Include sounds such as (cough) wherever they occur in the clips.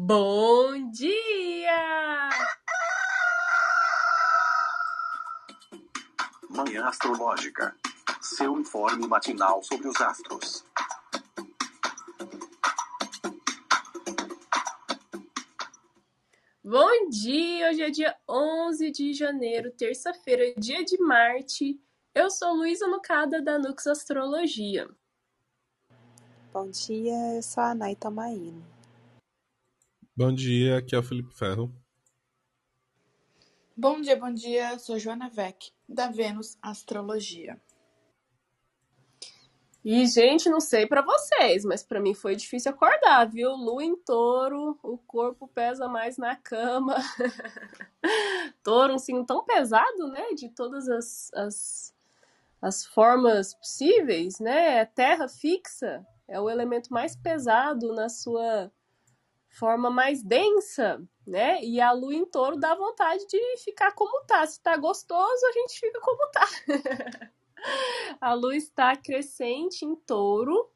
Bom dia! Manhã Astrológica. Seu informe matinal sobre os astros. Bom dia! Hoje é dia 11 de janeiro, terça-feira, dia de Marte. Eu sou Luísa Nucada, da Nux Astrologia. Bom dia, eu sou a Nay Tomaino. Bom dia, aqui é o Felipe Ferro. Bom dia, bom dia. Sou Joana Vec, da Vênus Astrologia. E, gente, não sei pra vocês, mas pra mim foi difícil acordar, viu? Lua em touro, o corpo pesa mais na cama. (laughs) touro, um signo tão pesado, né? De todas as, as, as formas possíveis, né? Terra fixa é o elemento mais pesado na sua forma mais densa, né? E a lua em touro dá vontade de ficar como tá. Se tá gostoso, a gente fica como tá. (laughs) a lua está crescente em touro.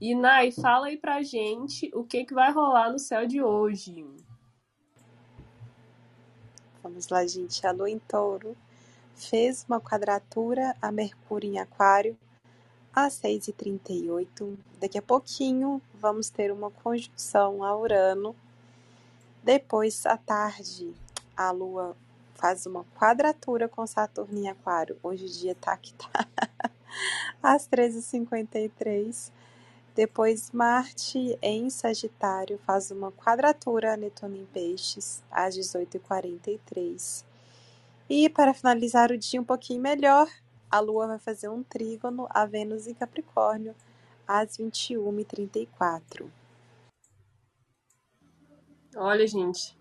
E Nai, fala aí pra gente o que, que vai rolar no céu de hoje. Vamos lá, gente. A lua em touro fez uma quadratura a Mercúrio em Aquário às 6h38. Daqui a pouquinho vamos ter uma conjunção a Urano. Depois, à tarde, a Lua faz uma quadratura com Saturno em Aquário. Hoje o dia tá que tá. (laughs) às 13h53. Depois, Marte em Sagitário faz uma quadratura a Netuno em Peixes às 18h43. E para finalizar o dia um pouquinho melhor, a Lua vai fazer um trígono a Vênus em Capricórnio às 21h34. Olha, gente,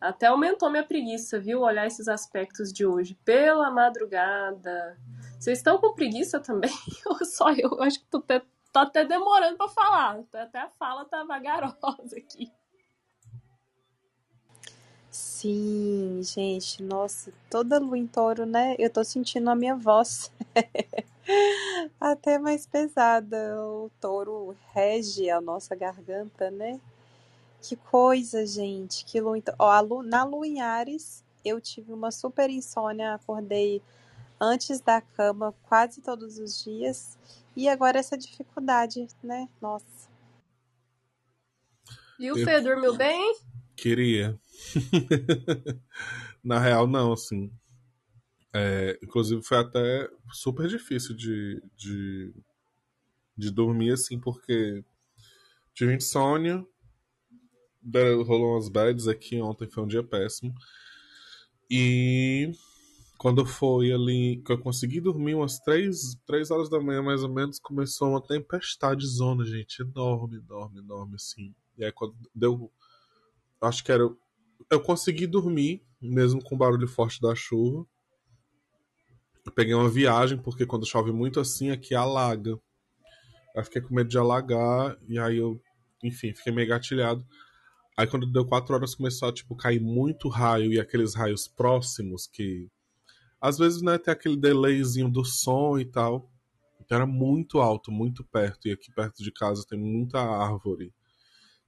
até aumentou minha preguiça, viu? Olhar esses aspectos de hoje pela madrugada. Vocês estão com preguiça também? (laughs) Ou só eu? acho que tô até, tô até demorando para falar. Até a fala tá vagarosa aqui. Sim, gente, nossa, toda lua em touro, né? Eu tô sentindo a minha voz (laughs) até mais pesada. O touro rege a nossa garganta, né? Que coisa, gente. Que lua em touro. Ó, a lu... Na lua em Ares, eu tive uma super insônia, acordei antes da cama quase todos os dias. E agora essa dificuldade, né? Nossa. E o Fê dormiu bem? Queria. (laughs) Na real, não, assim. É, inclusive foi até super difícil de, de, de dormir, assim, porque tive insônia, rolou umas bads aqui, ontem foi um dia péssimo. E quando foi ali, que eu consegui dormir umas três, três horas da manhã, mais ou menos, começou uma tempestade zona, gente, enorme, enorme, enorme, assim. E aí quando deu, acho que era eu consegui dormir, mesmo com o barulho forte da chuva. Eu peguei uma viagem, porque quando chove muito assim, aqui alaga. Aí fiquei com medo de alagar, e aí eu, enfim, fiquei meio gatilhado. Aí quando deu quatro horas começou a, tipo, cair muito raio, e aqueles raios próximos que... Às vezes, né, tem aquele delayzinho do som e tal. Então era muito alto, muito perto. E aqui perto de casa tem muita árvore.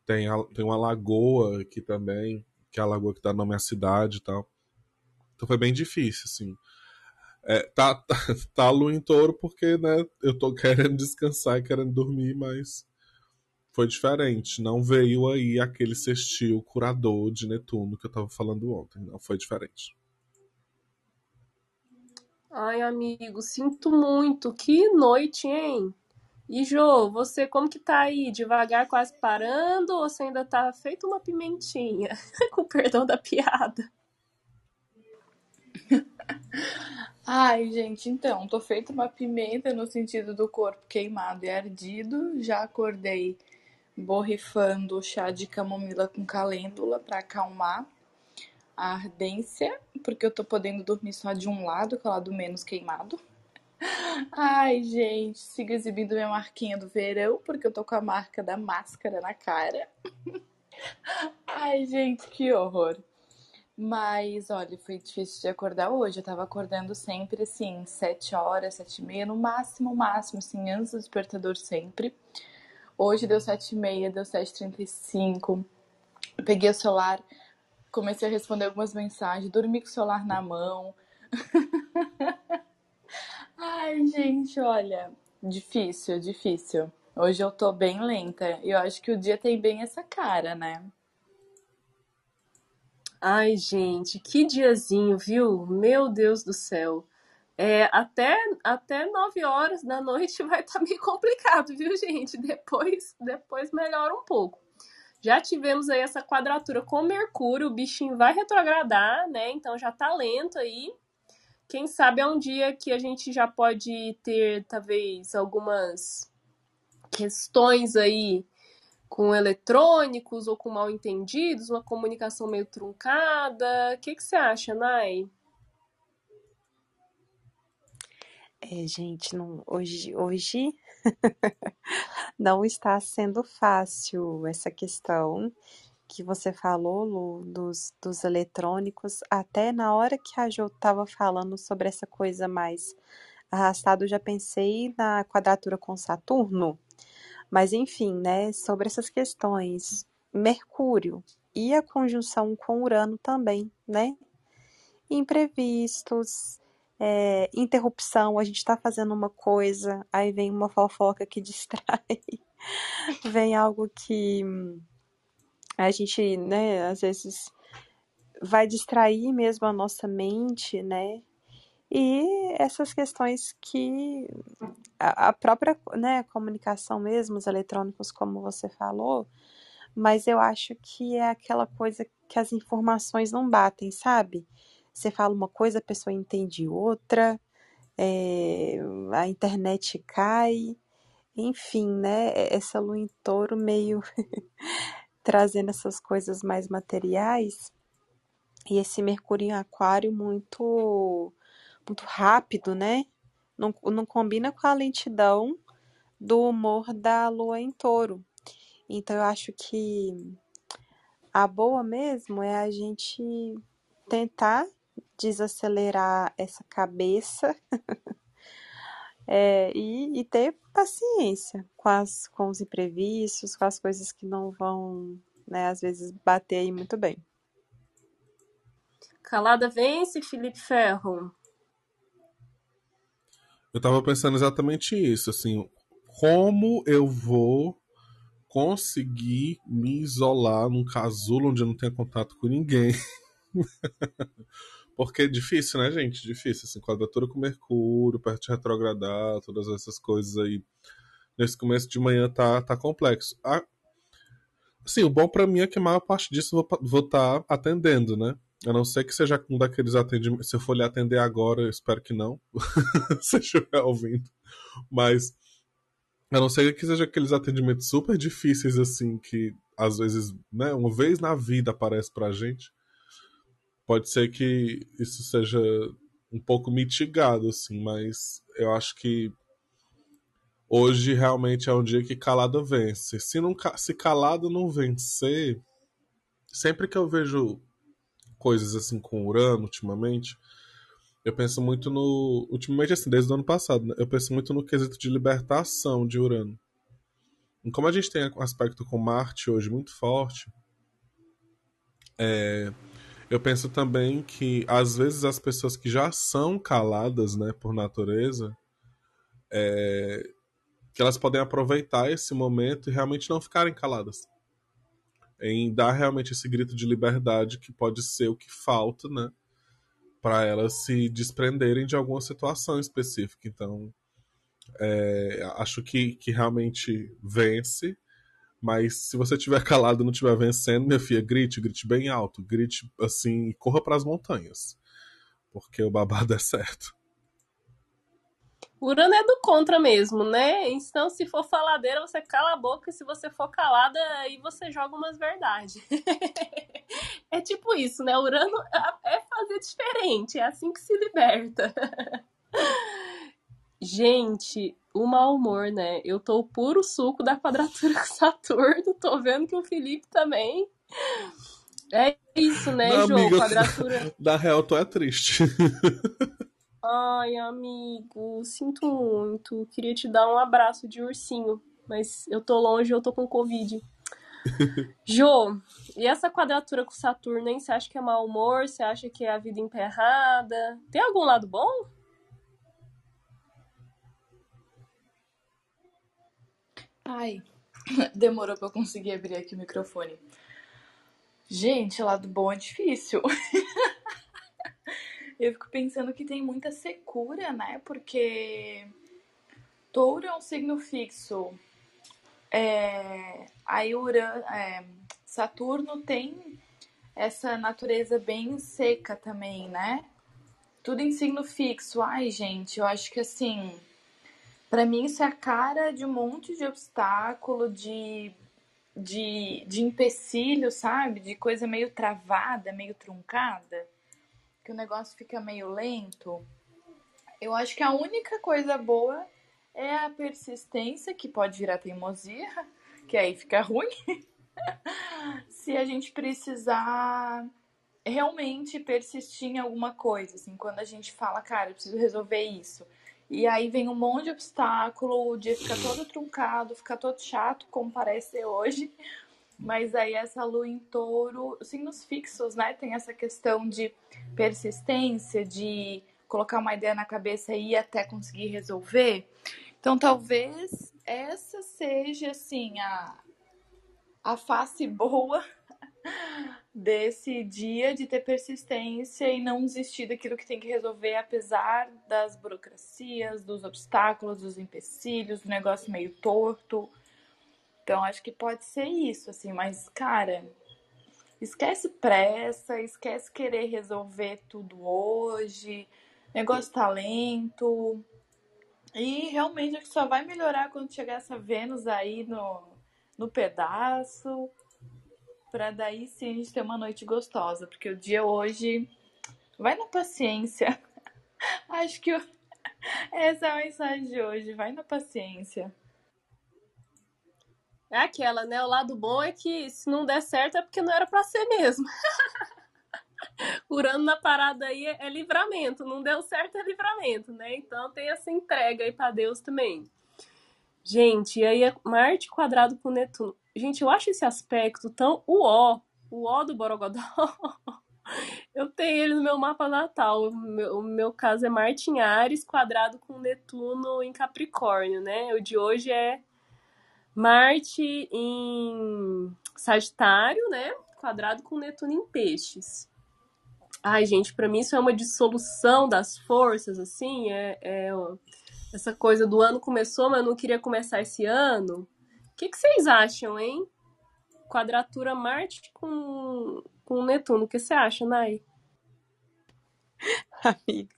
Tem, a, tem uma lagoa aqui também que é a lagoa que dá nome à cidade e tal. Então foi bem difícil, assim. É, tá, tá, (laughs) tá a lua em touro porque, né, eu tô querendo descansar e querendo dormir, mas foi diferente. Não veio aí aquele sextil curador de Netuno que eu tava falando ontem. Não, foi diferente. Ai, amigo, sinto muito. Que noite, hein? E Jô, você como que tá aí? Devagar, quase parando, ou você ainda tá feito uma pimentinha? (laughs) Com perdão da piada. Ai, gente, então, tô feito uma pimenta no sentido do corpo queimado e ardido. Já acordei borrifando chá de camomila com calêndula para acalmar a ardência, porque eu tô podendo dormir só de um lado, que é o lado menos queimado. Ai, gente, sigo exibindo minha marquinha do verão, porque eu tô com a marca da máscara na cara. (laughs) Ai, gente, que horror. Mas, olha, foi difícil de acordar hoje. Eu tava acordando sempre, assim, sete horas, sete e meia, no máximo, máximo, assim, antes do despertador sempre. Hoje deu sete e meia, deu sete trinta e cinco. Peguei o celular, comecei a responder algumas mensagens, dormi com o celular na mão. (laughs) Ai, gente, olha, difícil, difícil. Hoje eu tô bem lenta. E eu acho que o dia tem bem essa cara, né? Ai, gente, que diazinho, viu? Meu Deus do céu. É, até, até 9 horas da noite vai estar tá meio complicado, viu, gente? Depois, depois melhora um pouco. Já tivemos aí essa quadratura com Mercúrio, o bichinho vai retrogradar, né? Então já tá lento aí. Quem sabe é um dia que a gente já pode ter, talvez, algumas questões aí com eletrônicos ou com mal entendidos, uma comunicação meio truncada. O que, que você acha, Nai? É, gente, não, hoje, hoje (laughs) não está sendo fácil essa questão que você falou, Lu, dos, dos eletrônicos. Até na hora que a Jo estava falando sobre essa coisa mais arrastada, eu já pensei na quadratura com Saturno. Mas enfim, né, sobre essas questões, Mercúrio e a conjunção com Urano também, né? Imprevistos, é, interrupção, a gente está fazendo uma coisa, aí vem uma fofoca que (laughs) distrai, vem algo que a gente, né, às vezes vai distrair mesmo a nossa mente, né? E essas questões que a, própria né, comunicação mesmo, os eletrônicos, como você falou, mas eu acho que é aquela coisa que as informações não batem, sabe? Você fala uma coisa, a pessoa entende outra, é, a internet cai, enfim, né? Essa lua em touro meio (laughs) trazendo essas coisas mais materiais e esse Mercúrio em Aquário muito muito rápido, né? Não, não combina com a lentidão do humor da lua em touro. Então eu acho que a boa mesmo é a gente tentar desacelerar essa cabeça (laughs) é, e, e, ter paciência com, as, com os imprevistos, com as coisas que não vão, né, às vezes, bater aí muito bem. Calada vence, Felipe Ferro. Eu tava pensando exatamente isso, assim, como eu vou conseguir me isolar num casulo onde eu não tenho contato com ninguém. (laughs) Porque é difícil, né, gente? Difícil, assim, quadratura com Mercúrio, perto de retrogradar, todas essas coisas aí. Nesse começo de manhã tá, tá complexo. Ah, assim, o bom para mim é que a maior parte disso eu vou estar tá atendendo, né? A não ser que seja um daqueles atendimentos. Se eu for lhe atender agora, eu espero que não. (laughs) se estiver ouvindo. Mas. A não ser que seja aqueles atendimentos super difíceis, assim, que às vezes, né, uma vez na vida aparece pra gente. Pode ser que isso seja um pouco mitigado, assim, mas eu acho que hoje realmente é um dia que calado vence. Se, não, se calado não vencer, sempre que eu vejo coisas assim com Urano ultimamente, eu penso muito no. Ultimamente, assim, desde o ano passado, né? eu penso muito no quesito de libertação de Urano. E como a gente tem um aspecto com Marte hoje muito forte, é, eu penso também que às vezes as pessoas que já são caladas, né, por natureza, é, que elas podem aproveitar esse momento e realmente não ficarem caladas em dar realmente esse grito de liberdade que pode ser o que falta, né? Para elas se desprenderem de alguma situação específica. Então, é, acho que, que realmente vence. Mas se você tiver calado e não estiver vencendo, minha filha, grite, grite bem alto, grite assim e corra para as montanhas. Porque o babado é certo. Urano é do contra mesmo, né? Então, se for faladeira, você cala a boca, e se você for calada, aí você joga umas verdades. (laughs) é tipo isso, né? Urano é fazer diferente, é assim que se liberta. (laughs) Gente, o mau humor, né? Eu tô o puro suco da quadratura (laughs) com Saturno, tô vendo que o Felipe também. É isso, né, Não, João? Amiga, quadratura. (laughs) Da real, tu é triste. (laughs) Ai, amigo, sinto muito. Queria te dar um abraço de ursinho, mas eu tô longe, eu tô com Covid. Jô, e essa quadratura com Saturno, hein? Você acha que é mau humor? Você acha que é a vida emperrada? Tem algum lado bom? Ai, (coughs) demorou pra eu conseguir abrir aqui o microfone. Gente, lado bom é difícil. (laughs) eu fico pensando que tem muita secura, né? Porque touro é um signo fixo. É, aí Urano, é, Saturno tem essa natureza bem seca também, né? Tudo em signo fixo. Ai, gente, eu acho que assim, para mim isso é a cara de um monte de obstáculo, de de, de empecilho, sabe? De coisa meio travada, meio truncada, que o negócio fica meio lento. Eu acho que a única coisa boa é a persistência, que pode virar teimosia, que aí fica ruim. (laughs) Se a gente precisar realmente persistir em alguma coisa, assim, quando a gente fala, cara, eu preciso resolver isso. E aí vem um monte de obstáculo, o dia fica todo truncado, fica todo chato, como parece ser hoje. Mas aí essa lua em touro, signos fixos, né? Tem essa questão de persistência, de colocar uma ideia na cabeça e ir até conseguir resolver. Então talvez essa seja assim a, a face boa desse dia de ter persistência e não desistir daquilo que tem que resolver, apesar das burocracias, dos obstáculos, dos empecilhos, do negócio meio torto. Então acho que pode ser isso, assim, mas cara, esquece pressa, esquece querer resolver tudo hoje, negócio talento. E realmente acho que só vai melhorar quando chegar essa Vênus aí no, no pedaço para daí sim a gente ter uma noite gostosa, porque o dia hoje vai na paciência. (laughs) Acho que essa é a mensagem de hoje, vai na paciência. É aquela, né? O lado bom é que se não der certo é porque não era para ser mesmo. (laughs) Urano na parada aí é, é livramento, não deu certo é livramento, né? Então tem essa entrega aí para Deus também. Gente, e aí é Marte quadrado com Netuno. Gente, eu acho esse aspecto tão uó, o ó do Borogodó. (laughs) Eu tenho ele no meu mapa natal. O meu, o meu caso é Marte em Ares, quadrado com Netuno em Capricórnio, né? O de hoje é Marte em Sagitário, né? Quadrado com Netuno em Peixes. Ai, gente, para mim isso é uma dissolução das forças, assim. É, é essa coisa do ano começou, mas eu não queria começar esse ano. O que, que vocês acham, hein? Quadratura Marte com, com Netuno. O que você acha, Nai? (laughs) Amiga,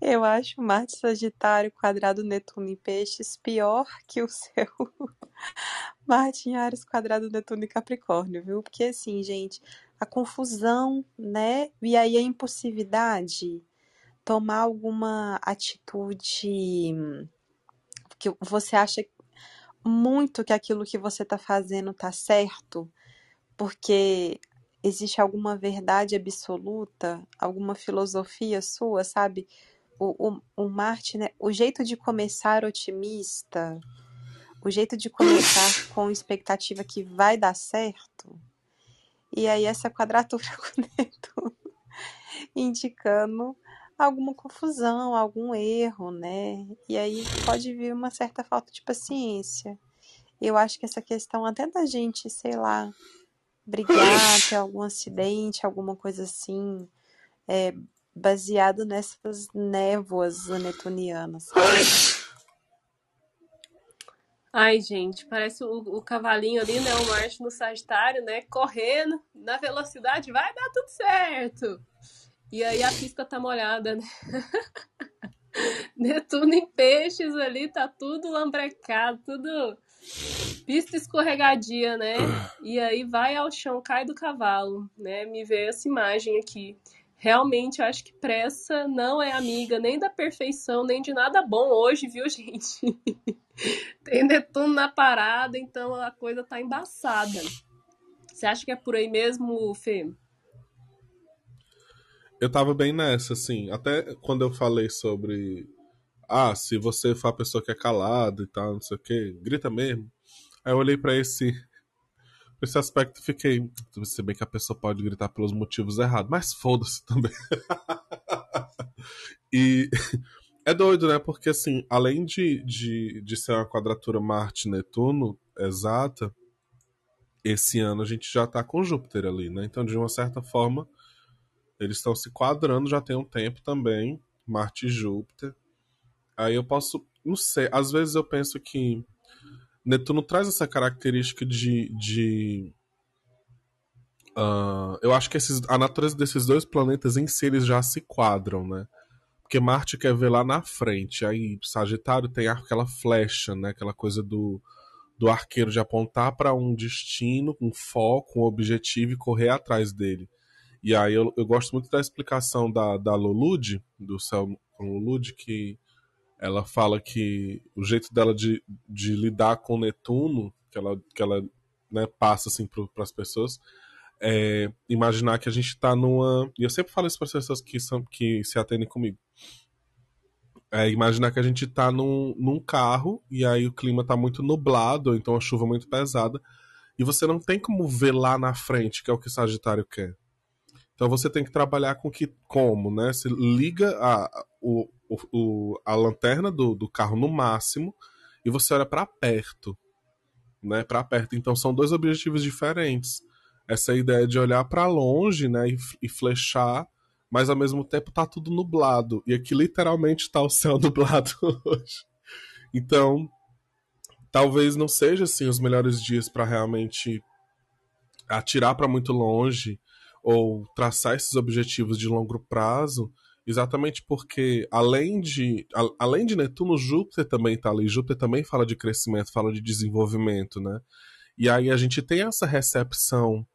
eu acho Marte Sagitário quadrado Netuno em Peixes pior que o seu (laughs) Marte em Ares quadrado Netuno em Capricórnio, viu? Porque assim, gente, a confusão, né? E aí a impulsividade, tomar alguma atitude que você acha muito que aquilo que você está fazendo está certo, porque existe alguma verdade absoluta, alguma filosofia sua, sabe? O, o, o Marte, né? O jeito de começar otimista, o jeito de começar (laughs) com expectativa que vai dar certo. E aí essa quadratura (laughs) com o Netuno indicando alguma confusão, algum erro, né? E aí pode vir uma certa falta de paciência. Eu acho que essa questão até da gente, sei lá, brigar, ter algum acidente, alguma coisa assim, é baseado nessas névoas netunianas. Ai, gente, parece o, o cavalinho ali, né? O Marte no Sagitário, né? Correndo na velocidade, vai dar tudo certo. E aí a pista tá molhada, né? (laughs) Netuno em peixes ali, tá tudo lambrecado, tudo pista escorregadia, né? E aí vai ao chão, cai do cavalo, né? Me veio essa imagem aqui. Realmente, acho que pressa não é amiga nem da perfeição, nem de nada bom hoje, viu, (laughs) gente? Tem Netuno na parada, então a coisa tá embaçada. Você acha que é por aí mesmo, Fê? Eu tava bem nessa, assim. Até quando eu falei sobre. Ah, se você for a pessoa que é calada e tal, não sei o quê, grita mesmo. Aí eu olhei para esse Nesse aspecto, fiquei. Se bem que a pessoa pode gritar pelos motivos errados, mas foda-se também. (laughs) e (laughs) é doido, né? Porque, assim, além de, de, de ser uma quadratura Marte-Netuno exata, esse ano a gente já tá com Júpiter ali, né? Então, de uma certa forma, eles estão se quadrando já tem um tempo também, Marte e Júpiter. Aí eu posso, não sei, às vezes eu penso que Netuno traz essa característica de. de uh, eu acho que esses, a natureza desses dois planetas em si eles já se quadram, né? Porque Marte quer ver lá na frente, aí Sagitário tem aquela flecha, né? Aquela coisa do, do arqueiro de apontar para um destino, um foco, um objetivo e correr atrás dele. E aí eu, eu gosto muito da explicação da, da Lulude, do céu Lulude, que ela fala que o jeito dela de, de lidar com Netuno, que ela, que ela né, passa assim para as pessoas, é imaginar que a gente está numa. E eu sempre falo isso para as pessoas que, são, que se atendem comigo. É imaginar que a gente está num, num carro e aí o clima está muito nublado, ou então a chuva muito pesada, e você não tem como ver lá na frente, que é o que o Sagitário quer. Então você tem que trabalhar com que como, né? Você liga a, o, o, a lanterna do, do carro no máximo e você olha para perto, né? Para perto. Então são dois objetivos diferentes. Essa ideia de olhar para longe, né? E, e flechar, mas ao mesmo tempo tá tudo nublado. E aqui literalmente tá o céu (laughs) nublado hoje. Então, talvez não seja assim os melhores dias para realmente atirar para muito longe ou traçar esses objetivos de longo prazo, Exatamente porque, além de, a, além de Netuno, Júpiter também está ali. Júpiter também fala de crescimento, fala de desenvolvimento, né? E aí a gente tem essa recepção,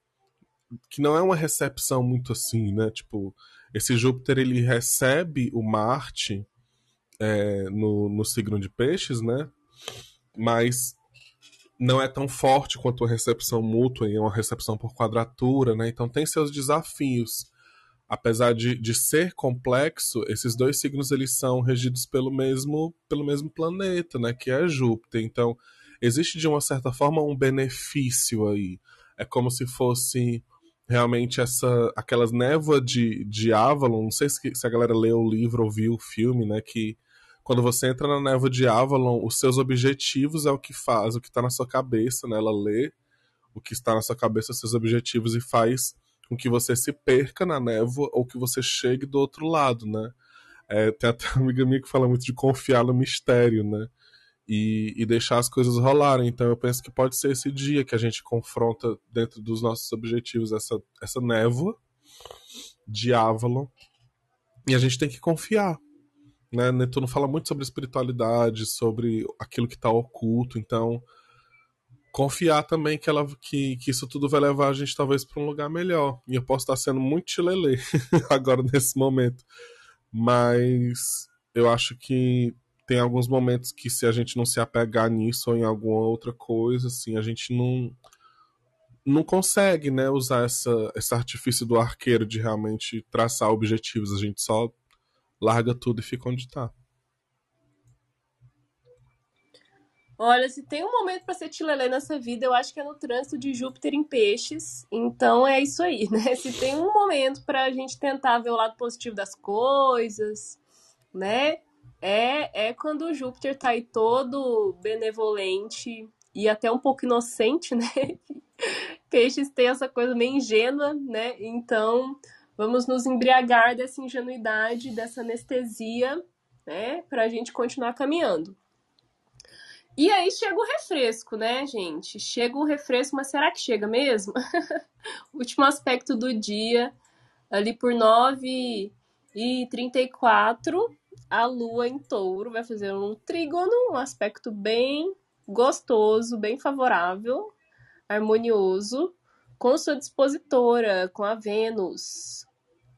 que não é uma recepção muito assim, né? Tipo, esse Júpiter ele recebe o Marte é, no, no signo de Peixes, né? Mas não é tão forte quanto a recepção mútua, e é uma recepção por quadratura, né? Então tem seus desafios apesar de, de ser complexo, esses dois signos eles são regidos pelo mesmo, pelo mesmo planeta, né, que é Júpiter. Então, existe de uma certa forma um benefício aí. É como se fosse realmente essa aquelas névoas de, de Avalon, não sei se, se a galera leu o livro ou viu o filme, né, que quando você entra na névoa de Avalon, os seus objetivos é o que faz, o que está na sua cabeça, né? Ela lê o que está na sua cabeça, os seus objetivos e faz com que você se perca na névoa ou que você chegue do outro lado, né? É, tem até uma amiga minha que fala muito de confiar no mistério, né? E, e, deixar as coisas rolarem. Então eu penso que pode ser esse dia que a gente confronta dentro dos nossos objetivos essa, essa névoa de Avalon e a gente tem que confiar. Né? Netuno fala muito sobre espiritualidade, sobre aquilo que está oculto. Então confiar também que, ela, que, que isso tudo vai levar a gente talvez para um lugar melhor. E eu posso estar sendo muito chilelê (laughs) agora nesse momento. Mas eu acho que tem alguns momentos que se a gente não se apegar nisso ou em alguma outra coisa, assim, a gente não não consegue, né, usar essa, esse artifício do arqueiro de realmente traçar objetivos. A gente só larga tudo e fica onde está. Olha, se tem um momento para ser tilelê nessa vida, eu acho que é no trânsito de Júpiter em peixes. Então é isso aí, né? (laughs) Se tem um momento para a gente tentar ver o lado positivo das coisas, né? É, é quando o Júpiter tá aí todo benevolente e até um pouco inocente, (laughs) né? Peixes tem essa coisa meio ingênua, né? Então vamos nos embriagar dessa ingenuidade, dessa anestesia, né? Para a gente continuar caminhando. E aí chega o refresco, né, gente? Chega um refresco, mas será que chega mesmo? (laughs) Último aspecto do dia, ali por 9 e 34, a lua em touro vai fazer um trígono, um aspecto bem gostoso, bem favorável, harmonioso, com sua dispositora, com a Vênus,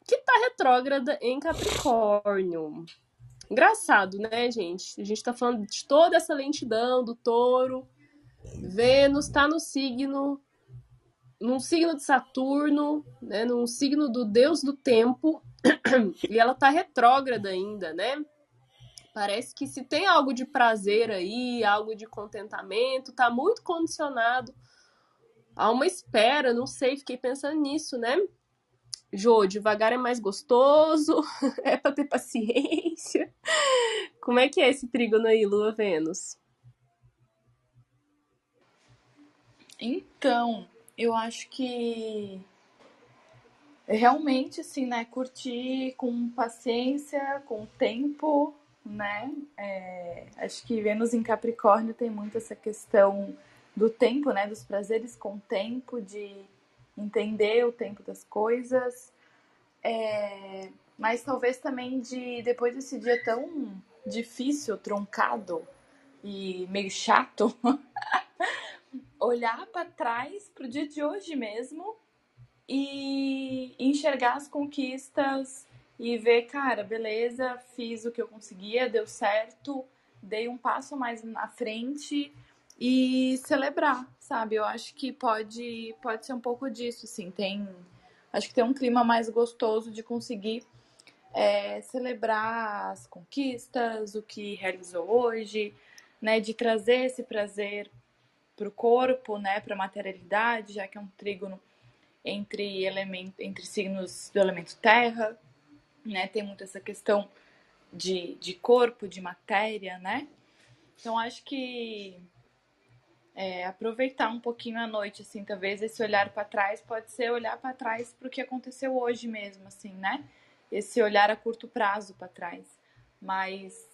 que está retrógrada em Capricórnio. Engraçado, né, gente? A gente tá falando de toda essa lentidão do touro. Vênus tá no signo. Num signo de Saturno, né? Num signo do deus do tempo. (clears throat) e ela tá retrógrada ainda, né? Parece que se tem algo de prazer aí, algo de contentamento, tá muito condicionado há uma espera, não sei, fiquei pensando nisso, né? Jô, devagar é mais gostoso, (laughs) é pra ter paciência. Como é que é esse trígono aí, Lua Vênus? Então, eu acho que realmente, assim, né, curtir com paciência, com tempo, né? É, acho que Vênus em Capricórnio tem muito essa questão do tempo, né? Dos prazeres com tempo, de entender o tempo das coisas. É, mas talvez também de depois desse dia tão difícil, troncado e meio chato, (laughs) olhar para trás pro dia de hoje mesmo e enxergar as conquistas e ver, cara, beleza, fiz o que eu conseguia, deu certo, dei um passo mais na frente e celebrar, sabe? Eu acho que pode pode ser um pouco disso, assim, tem acho que tem um clima mais gostoso de conseguir é, celebrar as conquistas, o que realizou hoje, né, de trazer esse prazer para o corpo, né, para a materialidade, já que é um trígono entre elemento, entre signos do elemento terra, né, tem muito essa questão de, de corpo, de matéria, né? Então acho que é, aproveitar um pouquinho a noite, assim, talvez esse olhar para trás pode ser olhar para trás para o que aconteceu hoje mesmo, assim, né? Esse olhar a curto prazo para trás, mas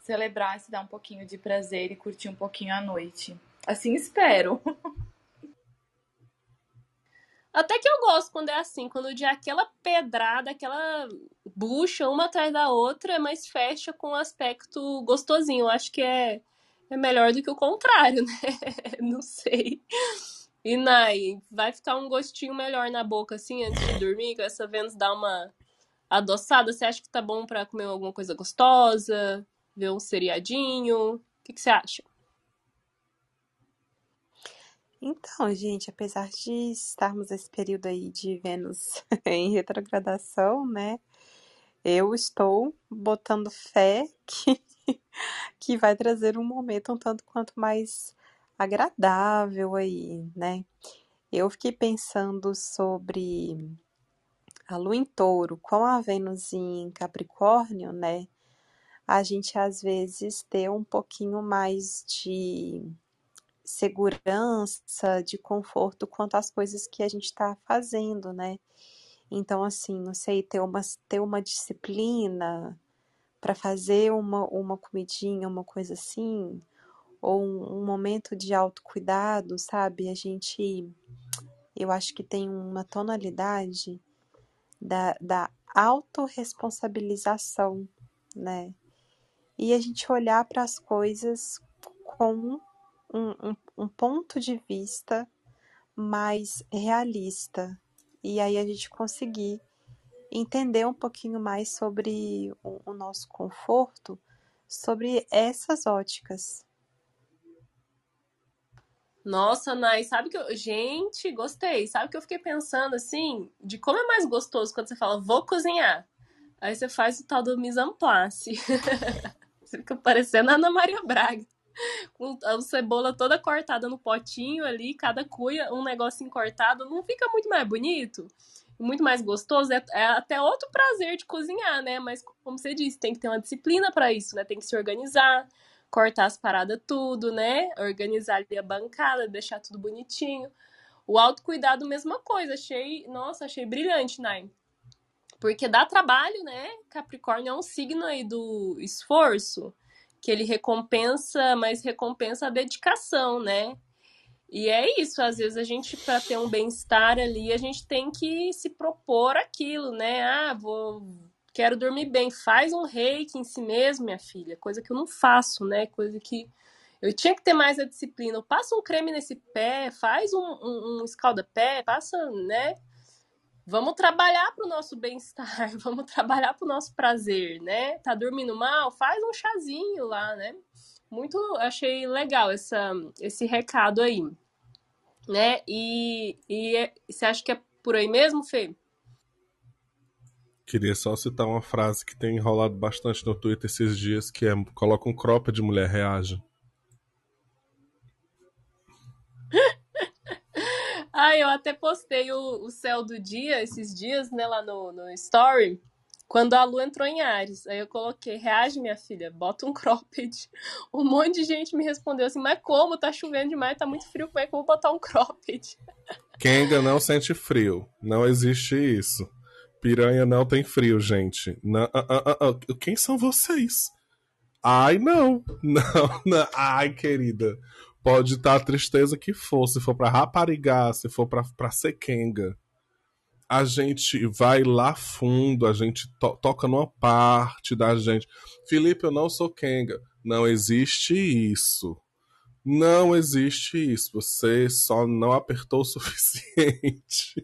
celebrar, se dar um pouquinho de prazer e curtir um pouquinho a noite. Assim espero. (laughs) Até que eu gosto quando é assim, quando o dia é aquela pedrada, aquela bucha uma atrás da outra, mas fecha com um aspecto gostosinho. Eu acho que é é melhor do que o contrário, (laughs) né? Não sei. E Nai, vai ficar um gostinho melhor na boca assim antes de dormir, com essa Vênus dar uma adoçada? Você acha que tá bom para comer alguma coisa gostosa? Ver um seriadinho? O que, que você acha? Então, gente, apesar de estarmos nesse período aí de Vênus (laughs) em retrogradação, né? Eu estou botando fé que (laughs) que vai trazer um momento um tanto quanto mais agradável aí, né? Eu fiquei pensando sobre a Lua em Touro com a Vênus em Capricórnio, né? A gente às vezes ter um pouquinho mais de segurança, de conforto quanto às coisas que a gente está fazendo, né? Então, assim, não sei, ter uma, ter uma disciplina, para fazer uma, uma comidinha, uma coisa assim, ou um, um momento de autocuidado, sabe? A gente, eu acho que tem uma tonalidade da, da autorresponsabilização, né? E a gente olhar para as coisas com um, um, um ponto de vista mais realista. E aí a gente conseguir entender um pouquinho mais sobre o, o nosso conforto, sobre essas óticas. Nossa, Nai, sabe que eu. Gente, gostei. Sabe que eu fiquei pensando assim, de como é mais gostoso quando você fala, vou cozinhar. Aí você faz o tal do mise en place. (laughs) você fica parecendo a Ana Maria Braga. Com a cebola toda cortada no potinho ali, cada cuia, um negocinho cortado. Não fica muito mais bonito? Muito mais gostoso, é, é, até outro prazer de cozinhar, né? Mas, como você disse, tem que ter uma disciplina para isso, né? Tem que se organizar, cortar as paradas tudo, né? Organizar ali a bancada, deixar tudo bonitinho. O autocuidado, mesma coisa. Achei, nossa, achei brilhante, Nai. Porque dá trabalho, né? Capricórnio é um signo aí do esforço, que ele recompensa, mas recompensa a dedicação, né? E é isso, às vezes a gente, para ter um bem-estar ali, a gente tem que se propor aquilo, né? Ah, vou. Quero dormir bem. Faz um reiki em si mesmo, minha filha. Coisa que eu não faço, né? Coisa que eu tinha que ter mais a disciplina. Passa um creme nesse pé, faz um, um, um escalda-pé, passa, né? Vamos trabalhar para o nosso bem-estar, (laughs) vamos trabalhar para o nosso prazer, né? Tá dormindo mal? Faz um chazinho lá, né? Muito achei legal essa, esse recado aí, né? E, e é, você acha que é por aí mesmo, Fê? Queria só citar uma frase que tem enrolado bastante no Twitter esses dias, que é coloca um cropa de mulher reage. (laughs) Ah, eu até postei o, o céu do dia esses dias, né, lá no, no Story, quando a lua entrou em Ares. Aí eu coloquei, reage, minha filha, bota um (laughs) cropped. Um monte de gente me respondeu assim, mas como? Tá chovendo demais, tá muito frio, como é que eu vou botar um (laughs) cropped? Kenga não sente frio. Não existe isso. Piranha não tem frio, gente. Não, ah, ah, ah, quem são vocês? Ai, não. (laughs) Não, não. Ai, querida. Pode estar a tristeza que for. Se for pra raparigar, se for pra, pra ser Kenga. A gente vai lá fundo, a gente to toca numa parte da gente. Felipe, eu não sou Kenga. Não existe isso. Não existe isso. Você só não apertou o (laughs) suficiente.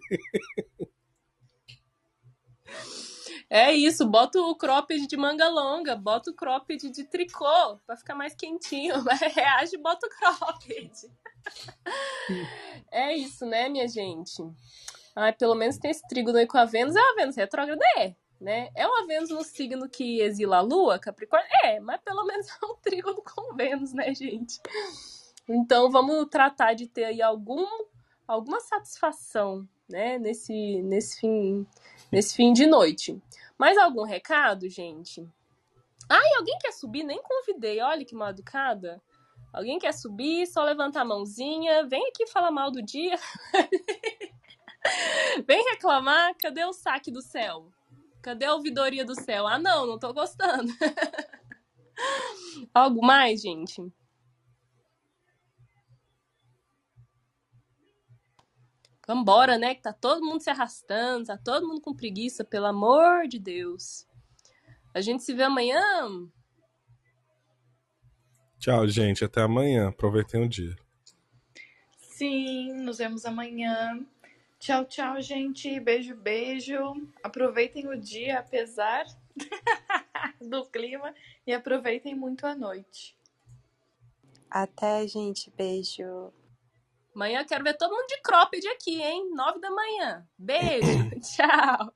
É isso, bota o cropped de manga longa, bota o cropped de tricô para ficar mais quentinho, (laughs) mas reage bota o cropped. (laughs) é isso, né, minha gente? Ai, pelo menos tem esse trígono aí com a Vênus, é a Vênus retrógrada, é, né? É uma Vênus no signo que exila a Lua, Capricórnio? É, mas pelo menos é um (laughs) trígono com Vênus, né, gente? Então vamos tratar de ter aí algum, alguma satisfação, né, nesse, nesse fim nesse fim de noite. Mais algum recado, gente? Ai, alguém quer subir? Nem convidei. Olha que mal educada. Alguém quer subir? Só levanta a mãozinha. Vem aqui falar mal do dia. (laughs) Vem reclamar. Cadê o saque do céu? Cadê a ouvidoria do céu? Ah, não, não tô gostando. (laughs) Algo mais, gente? Vambora, né? Que tá todo mundo se arrastando, tá todo mundo com preguiça, pelo amor de Deus. A gente se vê amanhã. Tchau, gente. Até amanhã. Aproveitem o dia. Sim, nos vemos amanhã. Tchau, tchau, gente. Beijo, beijo. Aproveitem o dia, apesar (laughs) do clima, e aproveitem muito a noite. Até, gente. Beijo. Amanhã quero ver todo mundo de cropped aqui, hein? Nove da manhã. Beijo. (laughs) Tchau.